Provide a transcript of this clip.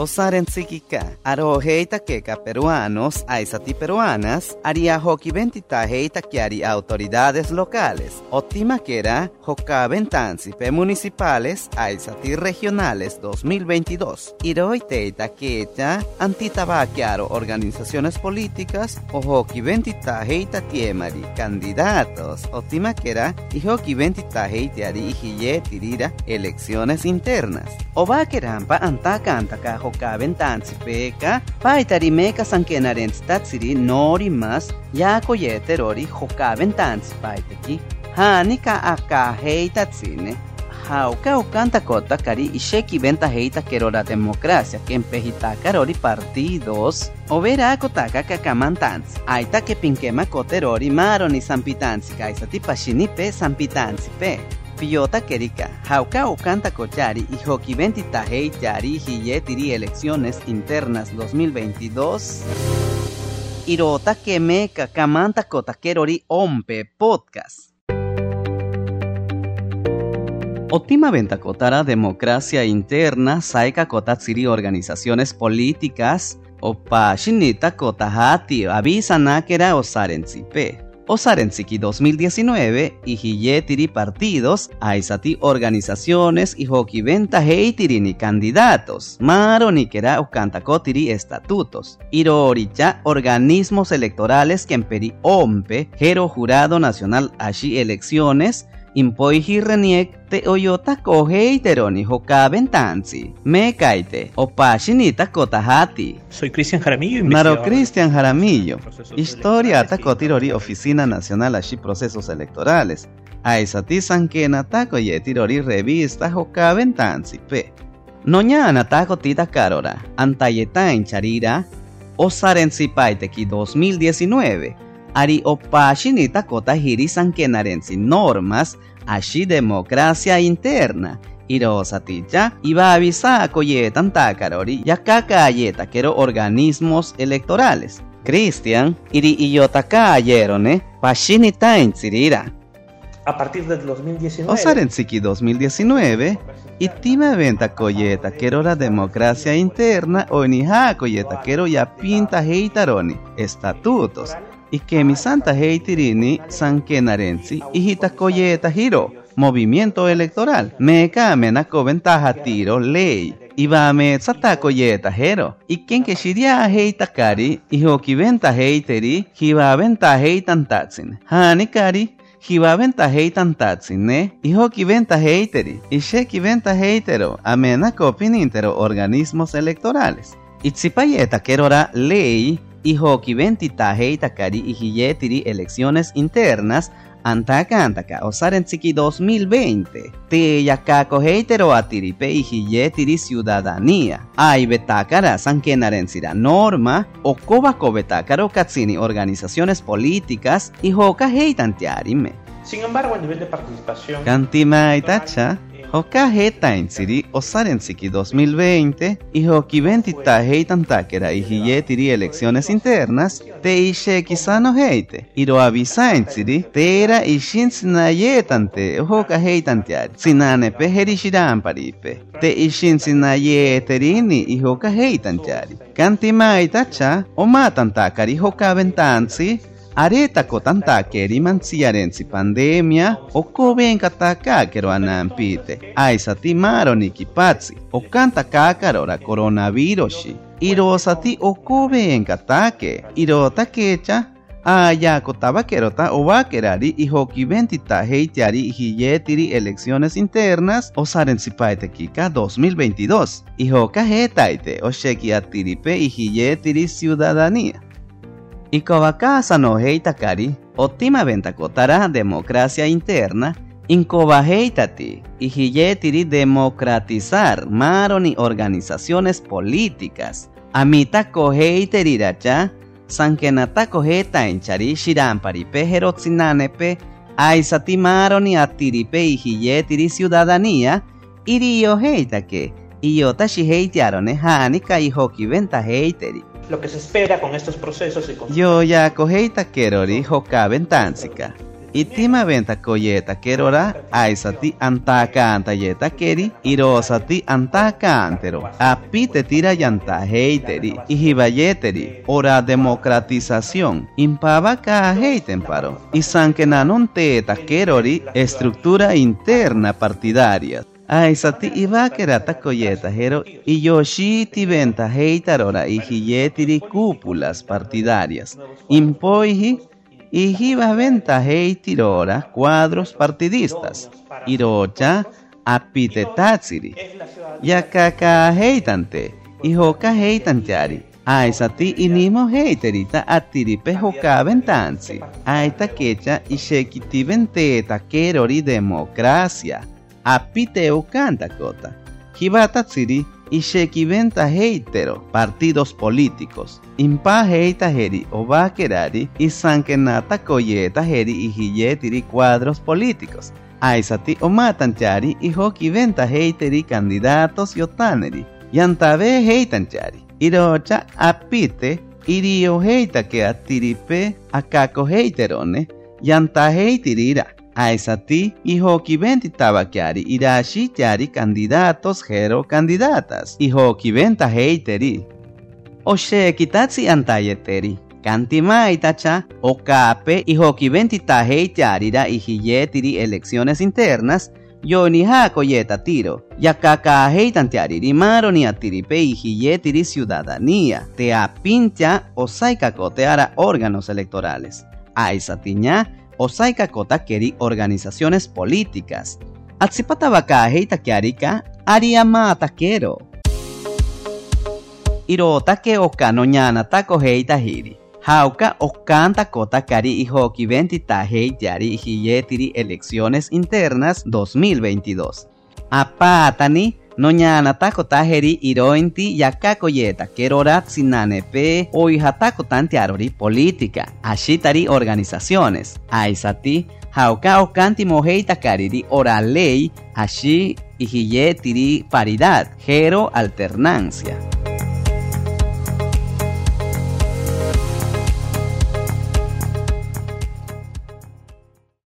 Osaren Tsikika, Aro Heita Keka peruanos, Aisati peruanas, Aria Hoki Ventita Heita Kiari autoridades locales, Otima Kera, Hoka Ventansipe municipales, Aisati regionales 2022, Iroi Teita Kecha, Antitabaquiaro organizaciones políticas, o Hoki Ventita Heita Tiemari, candidatos, Otima Kera, y Hoki Ventita Heitiari Ihiye Tirira, elecciones internas. Obakerampa Antaka Antaka hokaben tansipeka paitarimeka sankenarents tatsiri nori mas yako yeterori hokaben tansipaiteki hanika aka heitatsine. Hauka ukanta kota kari isheki venta heita kerora democracia kempehita karori partidos. Overa kotaka kakamantans aita ke pinkema koterori maroni sampitansi kaisati pashinipe sampitansipe Piyota Kerika, Jauka Okanta Kochari y Hoki Ventita Hei Yari Hiyetiri Elecciones Internas 2022. Irota Kemeka Kamanta Kotakerori Ompe Podcast. Otima Venta Kotara Democracia Interna Saika Kotatsiri Organizaciones Políticas Opa Shinita Kotahati Avisa Nakera Osarensipe. Osarensiki 2019 y Hiyetiri partidos, Aisati organizaciones y Hokiventa Heitirini candidatos, Maro Nikera Ukantakotiri estatutos, Iroricha organismos electorales que Ompe, Jero Jurado Nacional Ashi elecciones, impoiji reniek te oyota koheiteroni hokaben tansi. Me kaite, opashinita kotahati. Soy Cristian Jaramillo. Naro Cristian Jaramillo. Historia atakotirori Oficina Nacional Ashi Procesos Electorales. Aisati sankena tako yetirori revista hokaben tansi pe. Noñana tako tita karora. Antayeta en charira. Osarensi paiteki 2019 ari opashinita kota hiri sankenarensi normas ashi democracia interna irosatilla iba a avisar koyetan takarori ayeta kero organismos electorales Cristian iri iyotaka ayerone pashinita insirira a partir del 2019 Osarensiki 2019 Itima venta koyeta kero la democracia interna o niha koyeta kero ya pinta heitaroni estatutos y que mi santa heitirini sankenarensi hijita koyeta hiro movimiento electoral. Me kamena ko ventaja tiro ley iba me sata koyeta hero y quien que shiria heita kari hijo ki venta heiteri hiba venta heitan tatsin hani kari hiba venta heitan tatsin ne hijo ki venta heiteri y she ki venta heitero amena ko pinintero organismos electorales. Itzipayeta kerora ley hijo que ventita heita kari y elecciones internas antaka antaka osarentsiki 2020 te yakako heitero atiripe y hiyetiri ciudadanía. Ay betakara sankenarensira norma o kobako betakaro katsini organizaciones políticas y hoka heitantiarime. Sin embargo, el nivel de participación Kantima itacha Hoka hetain siri osarensiki 2020 y hoki ventita heitan takera y hiyetiri elecciones internas te ishe kisano heite iro avisain siri tera ishin sinayetante hoka heitan tiari sinane pe herishiran paripe te ishin sinayeterini y hoka heitan tiari kantima itacha o matan takari hoka areta kotanta keri mansiarensi pandemia o koben kataka kero anampite aisati maro nikipatsi o kanta kakarora coronavirus irosati o koben katake irota kecha aya kotaba kerota o vakerari y hoki ventita heitiari hiyetiri elecciones internas o kika 2022 y hoka hetaite o sheki atiripe y hiyetiri ciudadanía y Covacasa no heitakari, otima venta kotara democracia interna, incoba heitati, y hiyetiri democratizar maroni organizaciones políticas. Amita koheiteriracha, sankenata koheta enchari shirampari pejerotsinanape, aisati maroni atiripe y hiyetiri ciudadanía, irio heitake, iyota shiheitiarone hanika y hoki venta heiteri. Lo que se espera con estos procesos y con Yo ya koheita kerori hoka ventansika. Itima venta koyeta kerora aisati antaka antayeta keri irosati antaka antero. Apite tira yanta heiteri ihibayeteri ora democratización impava ka heiten paro. Isankenanon teta kerori estructura interna partidaria. Aisati ibakerata koyeta hero y yoshiti venta heitarora y hiyetiri cúpulas partidarias. Impoihi y hiba venta heitirora cuadros partidistas. Irocha apite tatsiri. Yakaka heitante. Ihoka heitanchari. Aisati inimo heiterita atiripe hoka ventansi. Aita kecha ishekiti venteta kerori democracia apiteu canta cota. Hibata tsiri ishekiventa heitero partidos políticos. Impa heita heri obakerari y sankenata koyeta heri ihiyetiri cuadros políticos. Aisati omatanchari y hokiventa heiteri candidatos yotaneri. Yantabe heitanchari. Irocha apite irio heita que atiripe akako heiterone. Yanta heitirira aisati ihoki venti tabakiari irashi tiari candidatos hero candidatas. Ihoki venta heiteri. Oshe kitatsi antayeteri kantima itacha okape ihoki venti ta heitiarira ihiyetiri elecciones internas. Yoni hako yeta tiro. Yakaka heitantiari rimaro ni atiripe ihiyetiri ciudadanía. Te apincha osaikakoteara órganos electorales. Aisatiña osaika kota keri organizaciones políticas. Atsipata bakaje itakiarika ariama takero. Iro take oka no ñana tako heita hiri. Hauka okanta kota kari ihoki venti tahei yari hiyetiri elecciones internas 2022. Apatani Noñana tako taheri irointi yakako yeta kerorat sinanepe oihatako tantiarori política, ashitari organizaciones, aisati hauka okanti moheita kariri ora ley, ashi ihiyetiri paridad, gero alternancia.